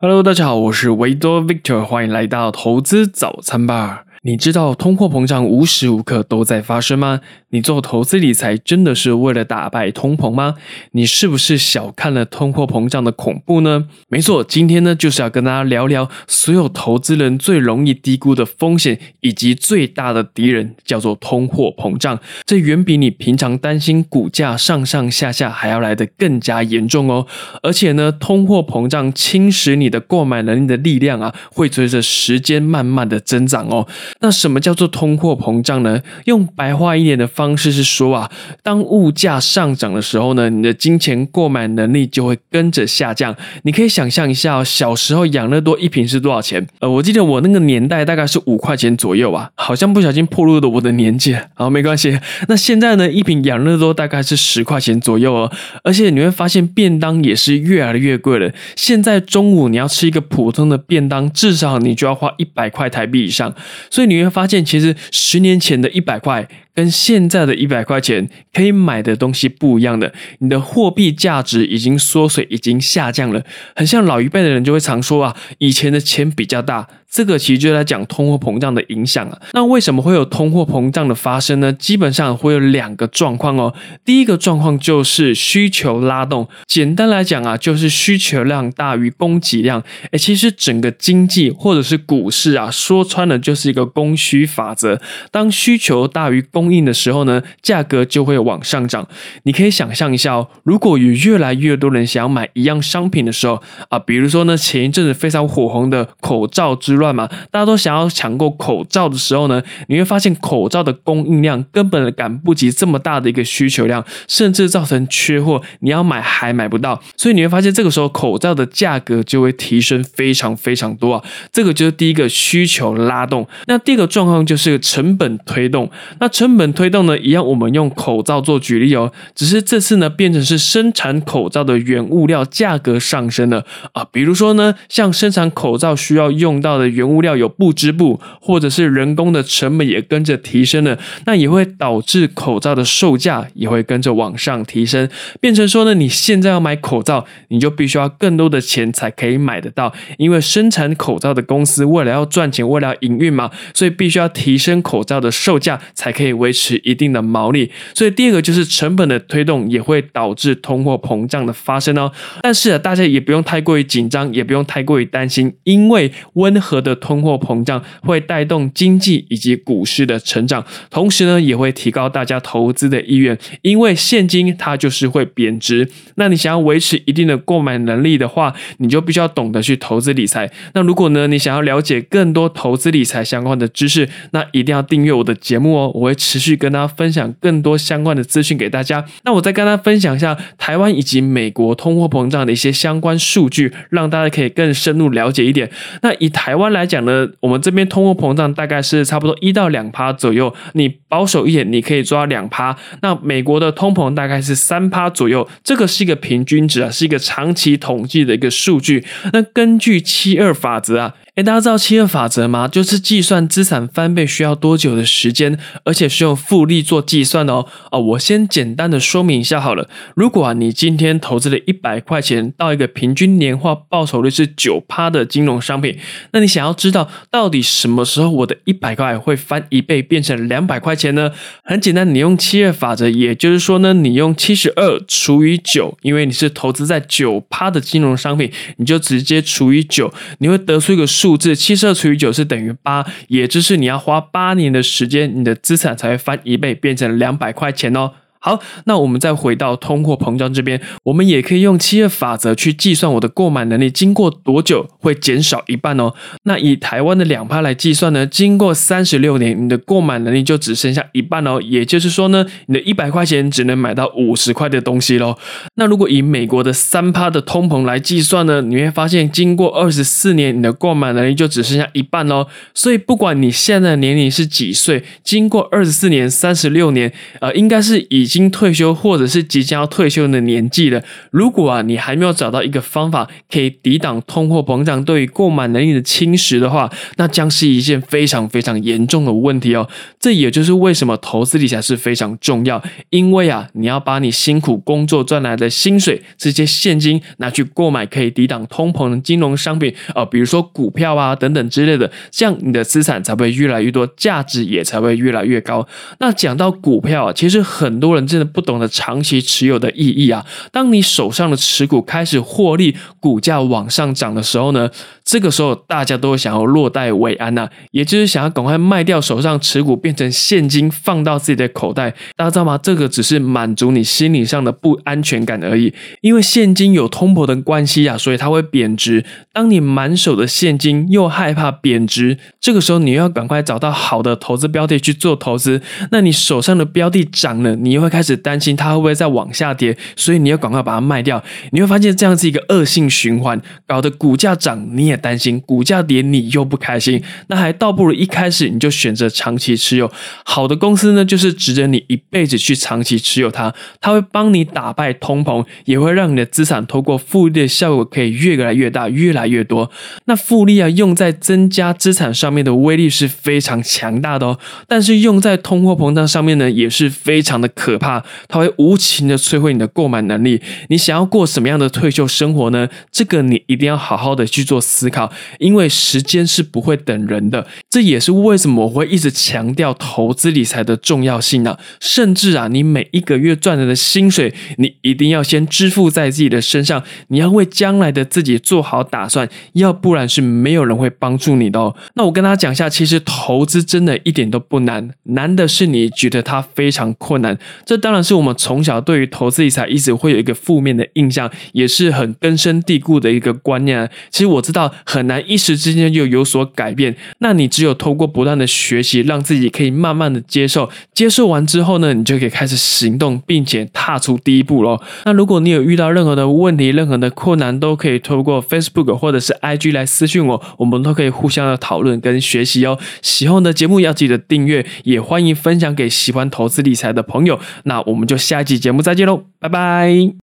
Hello，大家好，我是维多 Victor，欢迎来到投资早餐吧。你知道通货膨胀无时无刻都在发生吗？你做投资理财真的是为了打败通膨吗？你是不是小看了通货膨胀的恐怖呢？没错，今天呢就是要跟大家聊聊所有投资人最容易低估的风险以及最大的敌人，叫做通货膨胀。这远比你平常担心股价上上下下还要来得更加严重哦。而且呢，通货膨胀侵蚀你的购买能力的力量啊，会随着时间慢慢的增长哦。那什么叫做通货膨胀呢？用白话一点的。方式是说啊，当物价上涨的时候呢，你的金钱购买能力就会跟着下降。你可以想象一下，小时候养乐多一瓶是多少钱？呃，我记得我那个年代大概是五块钱左右啊，好像不小心暴露了我的年纪。好，没关系。那现在呢，一瓶养乐多大概是十块钱左右哦，而且你会发现便当也是越来越贵了。现在中午你要吃一个普通的便当，至少你就要花一百块台币以上。所以你会发现，其实十年前的一百块。跟现在的一百块钱可以买的东西不一样的，你的货币价值已经缩水，已经下降了。很像老一辈的人就会常说啊，以前的钱比较大。这个其实就在讲通货膨胀的影响啊。那为什么会有通货膨胀的发生呢？基本上会有两个状况哦。第一个状况就是需求拉动，简单来讲啊，就是需求量大于供给量。哎，其实整个经济或者是股市啊，说穿了就是一个供需法则。当需求大于供应的时候呢，价格就会往上涨。你可以想象一下哦，如果有越来越多人想要买一样商品的时候啊，比如说呢，前一阵子非常火红的口罩之。乱嘛，大家都想要抢购口罩的时候呢，你会发现口罩的供应量根本赶不及这么大的一个需求量，甚至造成缺货，你要买还买不到。所以你会发现这个时候口罩的价格就会提升非常非常多啊。这个就是第一个需求拉动。那第二个状况就是成本推动。那成本推动呢，一样我们用口罩做举例哦，只是这次呢变成是生产口罩的原物料价格上升了啊。比如说呢，像生产口罩需要用到的。原物料有不织布，或者是人工的成本也跟着提升了，那也会导致口罩的售价也会跟着往上提升，变成说呢，你现在要买口罩，你就必须要更多的钱才可以买得到，因为生产口罩的公司为了要赚钱，为了营运嘛，所以必须要提升口罩的售价，才可以维持一定的毛利。所以第二个就是成本的推动，也会导致通货膨胀的发生哦。但是啊，大家也不用太过于紧张，也不用太过于担心，因为温和。的通货膨胀会带动经济以及股市的成长，同时呢，也会提高大家投资的意愿，因为现金它就是会贬值。那你想要维持一定的购买能力的话，你就必须要懂得去投资理财。那如果呢，你想要了解更多投资理财相关的知识，那一定要订阅我的节目哦，我会持续跟大家分享更多相关的资讯给大家。那我再跟大家分享一下台湾以及美国通货膨胀的一些相关数据，让大家可以更深入了解一点。那以台湾来讲呢，我们这边通货膨胀大概是差不多一到两趴左右，你保守一点，你可以抓两趴。那美国的通膨大概是三趴左右，这个是一个平均值啊，是一个长期统计的一个数据。那根据七二法则啊。哎，大家知道七二法则吗？就是计算资产翻倍需要多久的时间，而且是用复利做计算的哦。哦，我先简单的说明一下好了。如果啊，你今天投资了一百块钱到一个平均年化报酬率是九趴的金融商品，那你想要知道到底什么时候我的一百块会翻一倍变成两百块钱呢？很简单，你用七二法则，也就是说呢，你用七十二除以九，因为你是投资在九趴的金融商品，你就直接除以九，你会得出一个数。数字七十二除以九是等于八，也就是你要花八年的时间，你的资产才会翻一倍，变成两百块钱哦。好，那我们再回到通货膨胀这边，我们也可以用七二法则去计算我的购买能力经过多久会减少一半哦。那以台湾的两趴来计算呢，经过三十六年，你的购买能力就只剩下一半哦。也就是说呢，你的一百块钱只能买到五十块的东西喽。那如果以美国的三趴的通膨来计算呢，你会发现经过二十四年，你的购买能力就只剩下一半喽。所以不管你现在的年龄是几岁，经过二十四年、三十六年，呃，应该是已经。经退休或者是即将要退休的年纪了，如果啊你还没有找到一个方法可以抵挡通货膨胀对于购买能力的侵蚀的话，那将是一件非常非常严重的问题哦。这也就是为什么投资理财是非常重要，因为啊你要把你辛苦工作赚来的薪水这些现金拿去购买可以抵挡通膨的金融商品啊，比如说股票啊等等之类的，这样你的资产才会越来越多，价值也才会越来越高。那讲到股票啊，其实很多人真的不懂得长期持有的意义啊。当你手上的持股开始获利，股价往上涨的时候呢，这个时候大家都想要落袋为安呐，也就是想要赶快卖掉手上持股，变成现金放到自己的口袋。大家知道吗？这个只是满足你心理上的不安全感而已。因为现金有通膨的关系啊，所以它会贬值。当你满手的现金又害怕贬值，这个时候你又要赶快找到好的投资标的去做投资。那你手上的标的涨了，你又会开始担心它会不会再往下跌，所以你要赶快把它卖掉。你会发现这样是一个恶性循环，搞得股价涨你也担心，股价跌你又不开心。那还倒不如一开始你就选择长期持有好的公司呢，就是值得你一辈子去长期持有它。它会帮你打败通膨，也会让你的资产透过复利的效果可以越来越大，越来越多。那复利啊，用在增加资产上面的威力是非常强大的哦，但是用在通货膨胀上面呢，也是非常的可怕，它会无情的摧毁你的购买能力。你想要过什么样的退休生活呢？这个你一定要好好的去做思考，因为时间是不会等人的。这也是为什么我会一直强调投资理财的重要性呢？甚至啊，你每一个月赚来的薪水，你一定要先支付在自己的身上，你要为将来的自己做好打算，要不然是没有人会帮助你的哦。那我跟大家讲一下，其实投资真的一点都不难，难的是你觉得它非常困难。这当然是我们从小对于投资理财一直会有一个负面的印象，也是很根深蒂固的一个观念。其实我知道很难一时之间就有所改变，那你只有通过不断的学习，让自己可以慢慢的接受，接受完之后呢，你就可以开始行动，并且踏出第一步喽。那如果你有遇到任何的问题、任何的困难，都可以透过 Facebook 或者是 IG 来私讯我，我们都可以互相的讨论跟学习哦。喜欢的节目要记得订阅，也欢迎分享给喜欢投资理财的朋友。那我们就下一集节目再见喽，拜拜。